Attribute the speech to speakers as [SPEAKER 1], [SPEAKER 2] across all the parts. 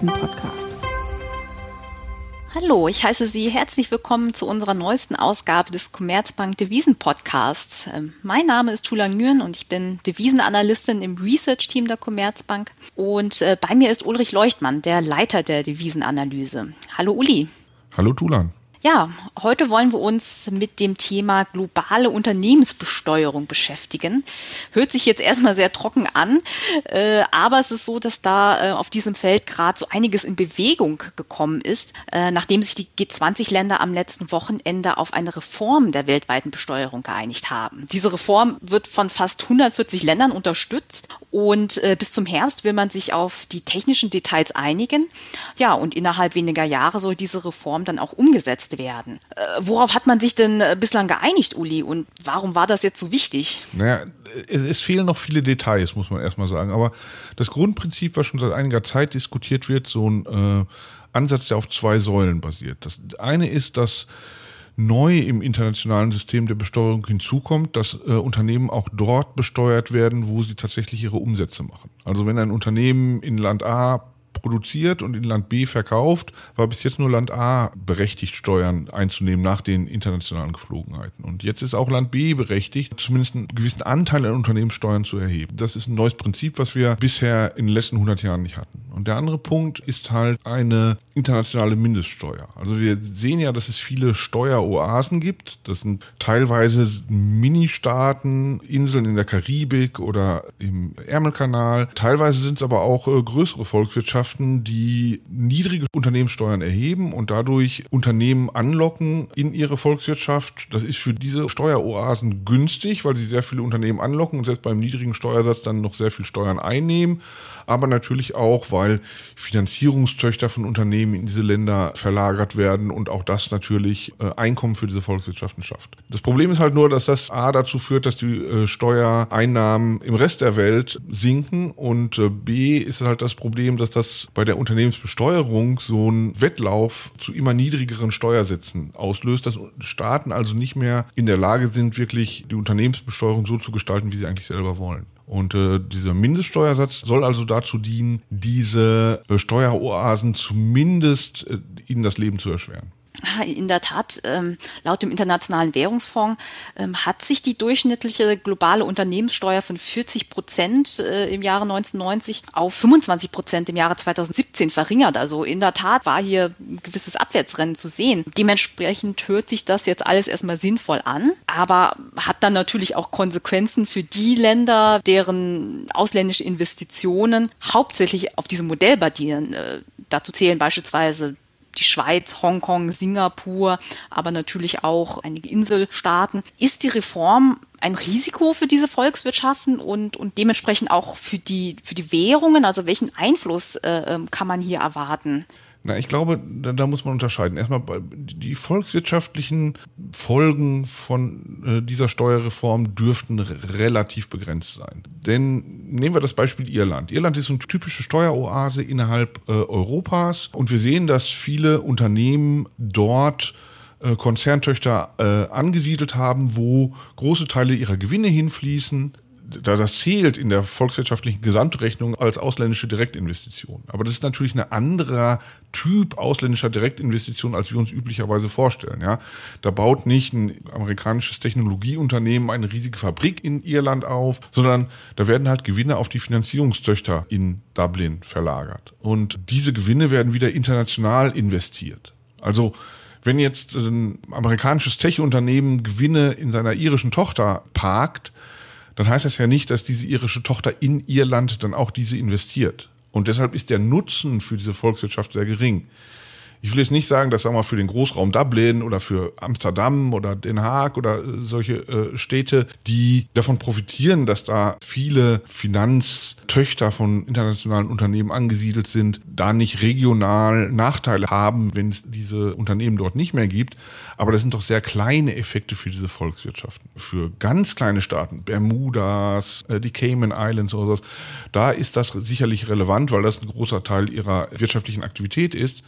[SPEAKER 1] Devisen-Podcast.
[SPEAKER 2] Hallo, ich heiße Sie herzlich willkommen zu unserer neuesten Ausgabe des Commerzbank Devisen Podcasts. Ähm, mein Name ist Tula Nguyen und ich bin Devisenanalystin im Research Team der Commerzbank. Und äh, bei mir ist Ulrich Leuchtmann, der Leiter der Devisenanalyse. Hallo Uli.
[SPEAKER 3] Hallo Tulan.
[SPEAKER 2] Ja, heute wollen wir uns mit dem Thema globale Unternehmensbesteuerung beschäftigen. Hört sich jetzt erstmal sehr trocken an, äh, aber es ist so, dass da äh, auf diesem Feld gerade so einiges in Bewegung gekommen ist, äh, nachdem sich die G20-Länder am letzten Wochenende auf eine Reform der weltweiten Besteuerung geeinigt haben. Diese Reform wird von fast 140 Ländern unterstützt und äh, bis zum Herbst will man sich auf die technischen Details einigen. Ja, und innerhalb weniger Jahre soll diese Reform dann auch umgesetzt umgesetzt werden. Äh, worauf hat man sich denn äh, bislang geeinigt, Uli? Und warum war das jetzt so wichtig?
[SPEAKER 3] Naja, es, fehlen noch viele Details, muss man erstmal sagen. Aber das Grundprinzip, was schon seit einiger Zeit diskutiert wird, so ein äh, Ansatz, der auf zwei Säulen basiert. Das eine ist, dass neu im internationalen System der Besteuerung hinzukommt, dass äh, Unternehmen auch dort besteuert werden, wo sie tatsächlich ihre Umsätze machen. Also wenn ein Unternehmen in Land A produziert und in Land B verkauft, war bis jetzt nur Land A berechtigt, Steuern einzunehmen nach den internationalen Geflogenheiten. Und jetzt ist auch Land B berechtigt, zumindest einen gewissen Anteil an Unternehmenssteuern zu erheben. Das ist ein neues Prinzip, was wir bisher in den letzten 100 Jahren nicht hatten. Und der andere Punkt ist halt eine internationale Mindeststeuer. Also wir sehen ja, dass es viele Steueroasen gibt. Das sind teilweise Ministaaten, Inseln in der Karibik oder im Ärmelkanal. Teilweise sind es aber auch äh, größere Volkswirtschaften, die niedrige Unternehmenssteuern erheben und dadurch Unternehmen anlocken in ihre Volkswirtschaft. Das ist für diese Steueroasen günstig, weil sie sehr viele Unternehmen anlocken und selbst beim niedrigen Steuersatz dann noch sehr viel Steuern einnehmen aber natürlich auch, weil Finanzierungstöchter von Unternehmen in diese Länder verlagert werden und auch das natürlich äh, Einkommen für diese Volkswirtschaften schafft. Das Problem ist halt nur, dass das A dazu führt, dass die äh, Steuereinnahmen im Rest der Welt sinken und äh, B ist halt das Problem, dass das bei der Unternehmensbesteuerung so ein Wettlauf zu immer niedrigeren Steuersätzen auslöst, dass Staaten also nicht mehr in der Lage sind, wirklich die Unternehmensbesteuerung so zu gestalten, wie sie eigentlich selber wollen. Und äh, dieser Mindeststeuersatz soll also dazu dienen, diese äh, Steueroasen zumindest äh, ihnen das Leben zu erschweren.
[SPEAKER 2] In der Tat, ähm, laut dem Internationalen Währungsfonds ähm, hat sich die durchschnittliche globale Unternehmenssteuer von 40 Prozent äh, im Jahre 1990 auf 25 Prozent im Jahre 2017 verringert. Also in der Tat war hier ein gewisses Abwärtsrennen zu sehen. Dementsprechend hört sich das jetzt alles erstmal sinnvoll an, aber hat dann natürlich auch Konsequenzen für die Länder, deren ausländische Investitionen hauptsächlich auf diesem Modell basieren. Äh, dazu zählen beispielsweise die Schweiz, Hongkong, Singapur, aber natürlich auch einige Inselstaaten. Ist die Reform ein Risiko für diese Volkswirtschaften und, und dementsprechend auch für die, für die Währungen? Also welchen Einfluss äh, ähm, kann man hier erwarten?
[SPEAKER 3] Na, ich glaube, da, da muss man unterscheiden. Erstmal die volkswirtschaftlichen Folgen von äh, dieser Steuerreform dürften relativ begrenzt sein. Denn nehmen wir das Beispiel Irland. Irland ist eine typische Steueroase innerhalb äh, Europas und wir sehen, dass viele Unternehmen dort äh, Konzerntöchter äh, angesiedelt haben, wo große Teile ihrer Gewinne hinfließen, da das zählt in der volkswirtschaftlichen Gesamtrechnung als ausländische Direktinvestition. Aber das ist natürlich ein anderer Typ ausländischer Direktinvestition, als wir uns üblicherweise vorstellen. Ja, da baut nicht ein amerikanisches Technologieunternehmen eine riesige Fabrik in Irland auf, sondern da werden halt Gewinne auf die Finanzierungstöchter in Dublin verlagert. Und diese Gewinne werden wieder international investiert. Also wenn jetzt ein amerikanisches Tech-Unternehmen Gewinne in seiner irischen Tochter parkt, dann heißt das ja nicht, dass diese irische Tochter in ihr Land dann auch diese investiert. Und deshalb ist der Nutzen für diese Volkswirtschaft sehr gering. Ich will jetzt nicht sagen, dass sagen wir, für den Großraum Dublin oder für Amsterdam oder Den Haag oder äh, solche äh, Städte, die davon profitieren, dass da viele Finanztöchter von internationalen Unternehmen angesiedelt sind, da nicht regional Nachteile haben, wenn es diese Unternehmen dort nicht mehr gibt. Aber das sind doch sehr kleine Effekte für diese Volkswirtschaften. Für ganz kleine Staaten, Bermudas, äh, die Cayman Islands oder so, da ist das sicherlich relevant, weil das ein großer Teil ihrer wirtschaftlichen Aktivität ist.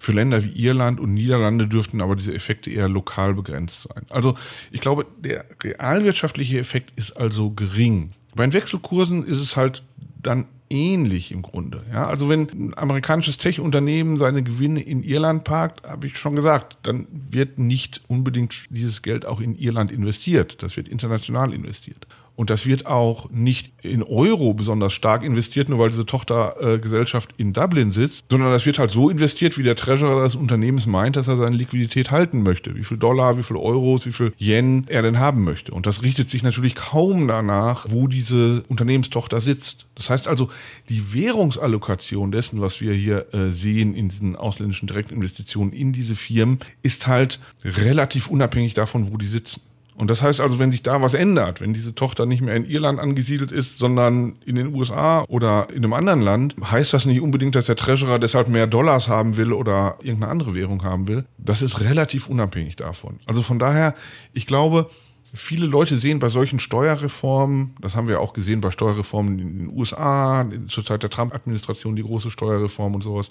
[SPEAKER 3] Für Länder wie Irland und Niederlande dürften aber diese Effekte eher lokal begrenzt sein. Also ich glaube, der realwirtschaftliche Effekt ist also gering. Bei den Wechselkursen ist es halt dann ähnlich im Grunde. Ja, also wenn ein amerikanisches Tech-Unternehmen seine Gewinne in Irland parkt, habe ich schon gesagt, dann wird nicht unbedingt dieses Geld auch in Irland investiert. Das wird international investiert. Und das wird auch nicht in Euro besonders stark investiert, nur weil diese Tochtergesellschaft in Dublin sitzt, sondern das wird halt so investiert, wie der Treasurer des Unternehmens meint, dass er seine Liquidität halten möchte. Wie viel Dollar, wie viel Euros, wie viel Yen er denn haben möchte. Und das richtet sich natürlich kaum danach, wo diese Unternehmenstochter sitzt. Das heißt also, die Währungsallokation dessen, was wir hier äh, sehen in diesen ausländischen Direktinvestitionen in diese Firmen, ist halt relativ unabhängig davon, wo die sitzen. Und das heißt also, wenn sich da was ändert, wenn diese Tochter nicht mehr in Irland angesiedelt ist, sondern in den USA oder in einem anderen Land, heißt das nicht unbedingt, dass der Treasurer deshalb mehr Dollars haben will oder irgendeine andere Währung haben will. Das ist relativ unabhängig davon. Also von daher, ich glaube, Viele Leute sehen bei solchen Steuerreformen, das haben wir auch gesehen bei Steuerreformen in den USA, zur Zeit der Trump-Administration die große Steuerreform und sowas.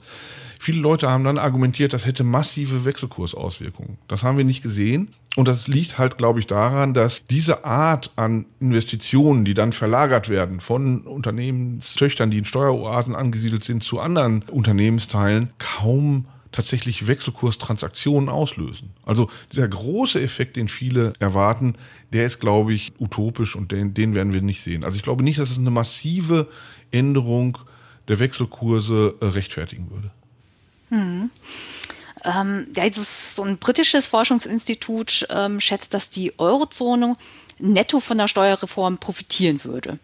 [SPEAKER 3] Viele Leute haben dann argumentiert, das hätte massive Wechselkursauswirkungen. Das haben wir nicht gesehen. Und das liegt halt, glaube ich, daran, dass diese Art an Investitionen, die dann verlagert werden von Unternehmenstöchtern, die in Steueroasen angesiedelt sind, zu anderen Unternehmensteilen, kaum tatsächlich Wechselkurstransaktionen auslösen. Also dieser große Effekt, den viele erwarten, der ist, glaube ich, utopisch und den, den werden wir nicht sehen. Also ich glaube nicht, dass es eine massive Änderung der Wechselkurse äh, rechtfertigen würde.
[SPEAKER 2] Hm. Ähm, ja, dieses, so ein britisches Forschungsinstitut ähm, schätzt, dass die Eurozone netto von der Steuerreform profitieren würde.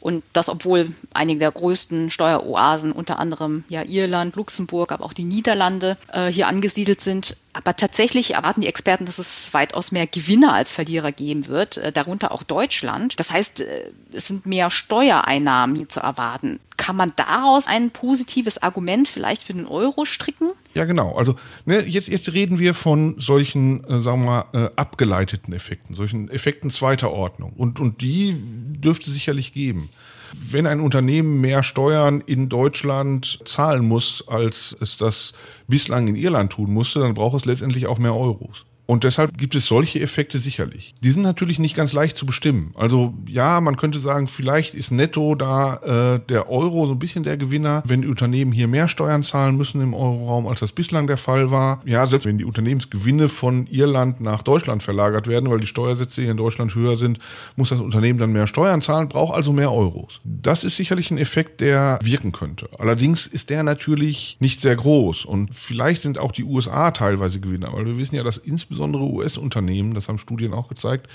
[SPEAKER 2] Und das, obwohl einige der größten Steueroasen, unter anderem ja Irland, Luxemburg, aber auch die Niederlande, äh, hier angesiedelt sind. Aber tatsächlich erwarten die Experten, dass es weitaus mehr Gewinner als Verlierer geben wird, äh, darunter auch Deutschland. Das heißt, äh, es sind mehr Steuereinnahmen hier zu erwarten. Kann man daraus ein positives Argument vielleicht für den Euro stricken?
[SPEAKER 3] Ja, genau. Also ne, jetzt, jetzt reden wir von solchen, äh, sagen wir mal, äh, abgeleiteten Effekten, solchen Effekten zweiter Ordnung. Und, und die dürfte sicherlich geben. Wenn ein Unternehmen mehr Steuern in Deutschland zahlen muss, als es das bislang in Irland tun musste, dann braucht es letztendlich auch mehr Euros. Und deshalb gibt es solche Effekte sicherlich. Die sind natürlich nicht ganz leicht zu bestimmen. Also ja, man könnte sagen, vielleicht ist netto da äh, der Euro so ein bisschen der Gewinner, wenn die Unternehmen hier mehr Steuern zahlen müssen im Euroraum, als das bislang der Fall war. Ja, selbst wenn die Unternehmensgewinne von Irland nach Deutschland verlagert werden, weil die Steuersätze hier in Deutschland höher sind, muss das Unternehmen dann mehr Steuern zahlen, braucht also mehr Euros. Das ist sicherlich ein Effekt, der wirken könnte. Allerdings ist der natürlich nicht sehr groß und vielleicht sind auch die USA teilweise Gewinner, weil wir wissen ja, dass insbesondere insbesondere US-Unternehmen, das haben Studien auch gezeigt,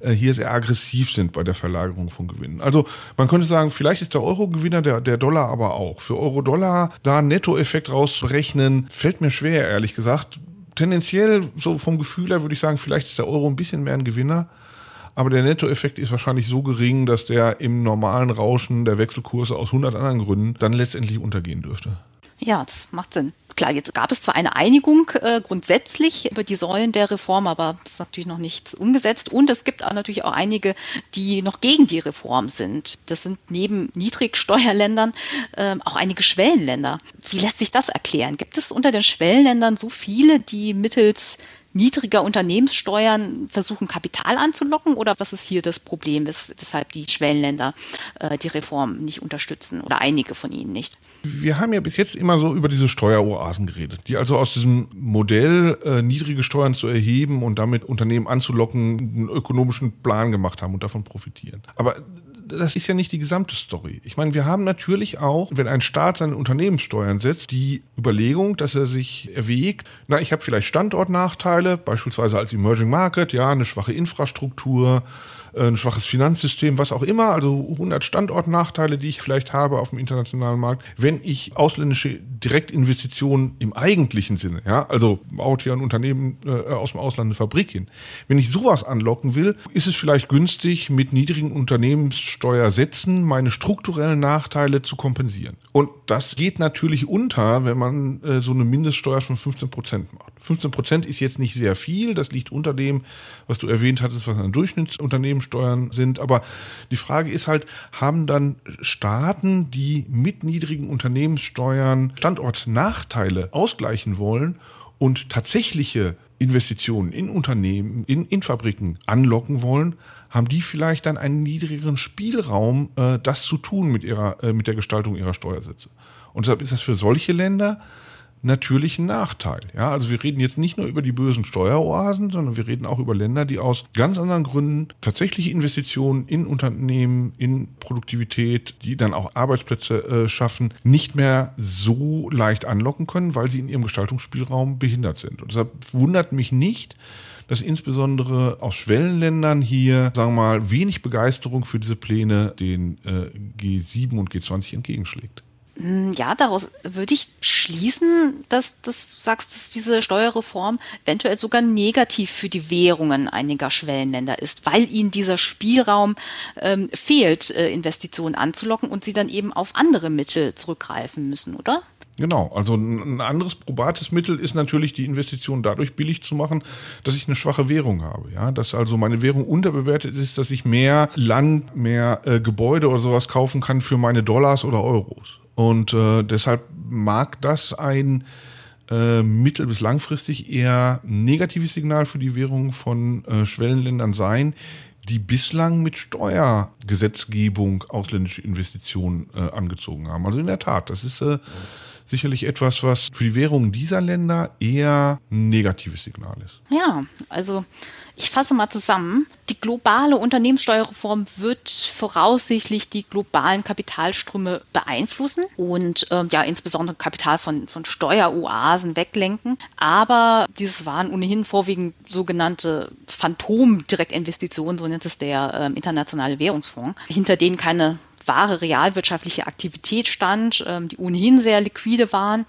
[SPEAKER 3] äh, hier sehr aggressiv sind bei der Verlagerung von Gewinnen. Also man könnte sagen, vielleicht ist der Euro Gewinner, der, der Dollar aber auch. Für Euro-Dollar da einen Nettoeffekt rauszurechnen, fällt mir schwer, ehrlich gesagt. Tendenziell, so vom Gefühl her würde ich sagen, vielleicht ist der Euro ein bisschen mehr ein Gewinner. Aber der Nettoeffekt ist wahrscheinlich so gering, dass der im normalen Rauschen der Wechselkurse aus 100 anderen Gründen dann letztendlich untergehen dürfte.
[SPEAKER 2] Ja, das macht Sinn. Klar, jetzt gab es zwar eine Einigung äh, grundsätzlich über die Säulen der Reform, aber es ist natürlich noch nichts umgesetzt. Und es gibt auch natürlich auch einige, die noch gegen die Reform sind. Das sind neben Niedrigsteuerländern äh, auch einige Schwellenländer. Wie lässt sich das erklären? Gibt es unter den Schwellenländern so viele, die mittels niedriger Unternehmenssteuern versuchen, Kapital anzulocken? Oder was ist hier das Problem, wes weshalb die Schwellenländer äh, die Reform nicht unterstützen oder einige von ihnen nicht?
[SPEAKER 3] Wir haben ja bis jetzt immer so über diese Steueroasen geredet, die also aus diesem Modell, äh, niedrige Steuern zu erheben und damit Unternehmen anzulocken, einen ökonomischen Plan gemacht haben und davon profitieren. Aber das ist ja nicht die gesamte Story. Ich meine, wir haben natürlich auch, wenn ein Staat seine Unternehmenssteuern setzt, die Überlegung, dass er sich erwägt, na, ich habe vielleicht Standortnachteile, beispielsweise als Emerging Market, ja, eine schwache Infrastruktur, ein schwaches Finanzsystem, was auch immer, also 100 Standortnachteile, die ich vielleicht habe auf dem internationalen Markt, wenn ich ausländische Direktinvestitionen im eigentlichen Sinne, ja, also baut hier ein Unternehmen äh, aus dem Ausland eine Fabrik hin, wenn ich sowas anlocken will, ist es vielleicht günstig, mit niedrigen Unternehmenssteuersätzen meine strukturellen Nachteile zu kompensieren. Und das geht natürlich unter, wenn man äh, so eine Mindeststeuer von 15 Prozent macht. 15 Prozent ist jetzt nicht sehr viel, das liegt unter dem, was du erwähnt hattest, was ein Durchschnittsunternehmen Steuern sind. Aber die Frage ist halt, haben dann Staaten, die mit niedrigen Unternehmenssteuern Standortnachteile ausgleichen wollen und tatsächliche Investitionen in Unternehmen, in, in Fabriken anlocken wollen, haben die vielleicht dann einen niedrigeren Spielraum, äh, das zu tun mit ihrer, äh, mit der Gestaltung ihrer Steuersätze. Und deshalb ist das für solche Länder natürlich ein Nachteil. Ja, also wir reden jetzt nicht nur über die bösen Steueroasen, sondern wir reden auch über Länder, die aus ganz anderen Gründen tatsächliche Investitionen in Unternehmen, in Produktivität, die dann auch Arbeitsplätze äh, schaffen, nicht mehr so leicht anlocken können, weil sie in ihrem Gestaltungsspielraum behindert sind. Und deshalb wundert mich nicht, dass insbesondere aus Schwellenländern hier, sagen wir mal, wenig Begeisterung für diese Pläne den äh, G7 und G20 entgegenschlägt.
[SPEAKER 2] Hm, ja, daraus würde ich schließen, dass, dass du sagst, dass diese Steuerreform eventuell sogar negativ für die Währungen einiger Schwellenländer ist, weil ihnen dieser Spielraum ähm, fehlt, äh, Investitionen anzulocken und sie dann eben auf andere Mittel zurückgreifen müssen, oder?
[SPEAKER 3] Genau, also ein anderes probates Mittel ist natürlich die Investition dadurch billig zu machen, dass ich eine schwache Währung habe. Ja, dass also meine Währung unterbewertet ist, dass ich mehr Land, mehr äh, Gebäude oder sowas kaufen kann für meine Dollars oder Euros. Und äh, deshalb mag das ein äh, mittel- bis langfristig eher negatives Signal für die Währung von äh, Schwellenländern sein, die bislang mit Steuergesetzgebung ausländische Investitionen äh, angezogen haben. Also in der Tat, das ist äh, sicherlich etwas, was für die Währung dieser Länder eher ein negatives Signal ist.
[SPEAKER 2] Ja, also ich fasse mal zusammen. Die globale Unternehmenssteuerreform wird voraussichtlich die globalen Kapitalströme beeinflussen und ähm, ja insbesondere Kapital von, von Steueroasen weglenken. Aber dieses waren ohnehin vorwiegend sogenannte Phantom-Direktinvestitionen, so nennt es der äh, Internationale Währungsfonds, hinter denen keine wahre realwirtschaftliche Aktivität stand, ähm, die ohnehin sehr liquide waren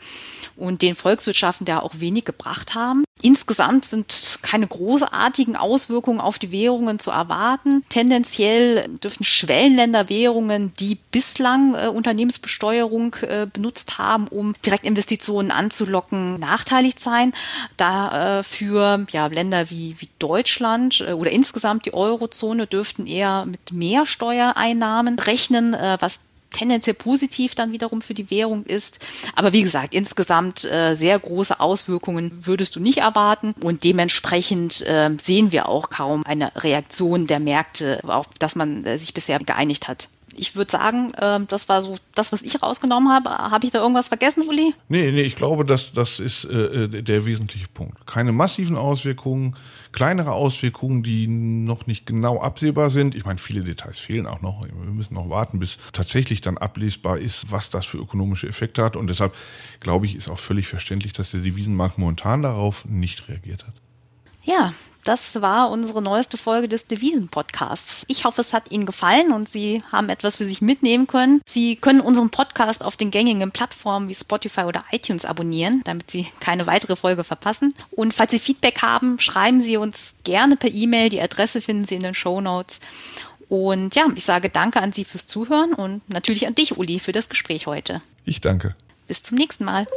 [SPEAKER 2] und den Volkswirtschaften da auch wenig gebracht haben. Insgesamt sind keine großartigen Auswirkungen auf die Währungen zu erwarten. Tendenziell dürfen Schwellenländerwährungen, die bislang äh, Unternehmensbesteuerung äh, benutzt haben, um Direktinvestitionen anzulocken, nachteilig sein. Da äh, ja, Länder wie, wie Deutschland äh, oder insgesamt die Eurozone dürften eher mit mehr Steuereinnahmen rechnen, äh, was tendenziell positiv dann wiederum für die Währung ist. Aber wie gesagt, insgesamt äh, sehr große Auswirkungen würdest du nicht erwarten und dementsprechend äh, sehen wir auch kaum eine Reaktion der Märkte, auf das man äh, sich bisher geeinigt hat ich würde sagen, äh, das war so das, was ich rausgenommen habe. Habe ich da irgendwas vergessen, Uli?
[SPEAKER 3] Nee, nee, ich glaube, das, das ist äh, äh, der wesentliche Punkt. Keine massiven Auswirkungen, kleinere Auswirkungen, die noch nicht genau absehbar sind. Ich meine, viele Details fehlen auch noch. Wir müssen noch warten, bis tatsächlich dann ablesbar ist, was das für ökonomische Effekte hat. Und deshalb, glaube ich, ist auch völlig verständlich, dass der Devisenmarkt momentan darauf nicht reagiert hat.
[SPEAKER 2] Ja, das war unsere neueste Folge des Devisen-Podcasts. Ich hoffe, es hat Ihnen gefallen und Sie haben etwas für sich mitnehmen können. Sie können unseren Podcast auf den gängigen Plattformen wie Spotify oder iTunes abonnieren, damit Sie keine weitere Folge verpassen. Und falls Sie Feedback haben, schreiben Sie uns gerne per E-Mail. Die Adresse finden Sie in den Show Notes. Und ja, ich sage danke an Sie fürs Zuhören und natürlich an dich, Uli, für das Gespräch heute.
[SPEAKER 3] Ich danke.
[SPEAKER 2] Bis zum nächsten Mal.